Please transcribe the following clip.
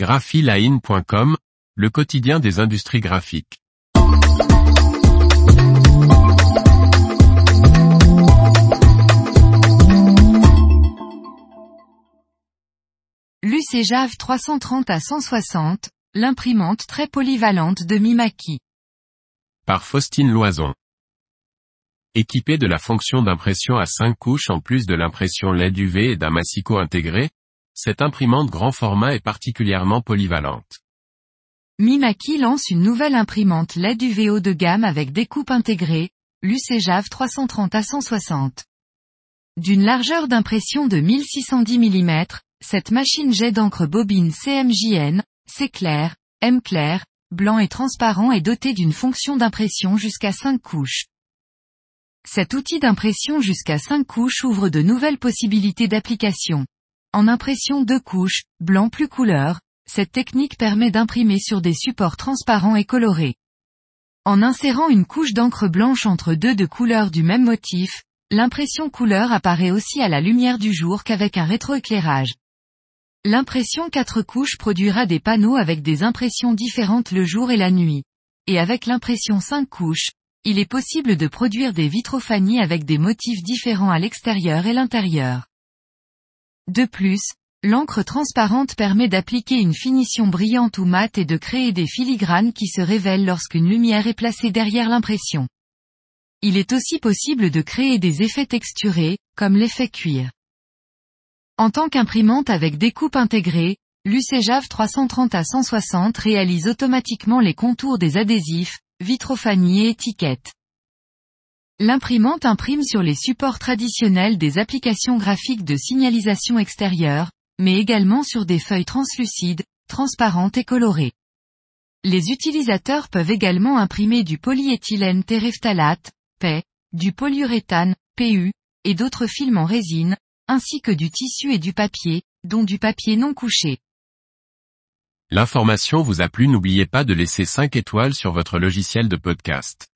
graphiline.com, le quotidien des industries graphiques. L'UCJAV 330 à 160, l'imprimante très polyvalente de Mimaki. Par Faustine Loison. Équipée de la fonction d'impression à 5 couches en plus de l'impression LED UV et d'un massicot intégré, cette imprimante grand format est particulièrement polyvalente. Mimaki lance une nouvelle imprimante LED UV haut de gamme avec découpe intégrée, l'UCJAV 330 à 160. D'une largeur d'impression de 1610 mm, cette machine jet d'encre bobine CMJN, C clair, M clair, blanc et transparent est dotée d'une fonction d'impression jusqu'à 5 couches. Cet outil d'impression jusqu'à 5 couches ouvre de nouvelles possibilités d'application. En impression 2 couches, blanc plus couleur, cette technique permet d'imprimer sur des supports transparents et colorés. En insérant une couche d'encre blanche entre deux de couleurs du même motif, l'impression couleur apparaît aussi à la lumière du jour qu'avec un rétroéclairage. L'impression 4 couches produira des panneaux avec des impressions différentes le jour et la nuit. Et avec l'impression 5 couches, il est possible de produire des vitrophanies avec des motifs différents à l'extérieur et l'intérieur. De plus, l'encre transparente permet d'appliquer une finition brillante ou mate et de créer des filigranes qui se révèlent lorsqu'une lumière est placée derrière l'impression. Il est aussi possible de créer des effets texturés, comme l'effet cuir. En tant qu'imprimante avec découpe intégrée, l'UCJAV 330 à 160 réalise automatiquement les contours des adhésifs, vitrophanie et étiquettes. L'imprimante imprime sur les supports traditionnels des applications graphiques de signalisation extérieure, mais également sur des feuilles translucides, transparentes et colorées. Les utilisateurs peuvent également imprimer du polyéthylène terephthalate, PE, du polyuréthane, PU, et d'autres films en résine, ainsi que du tissu et du papier, dont du papier non couché. L'information vous a plu n'oubliez pas de laisser 5 étoiles sur votre logiciel de podcast.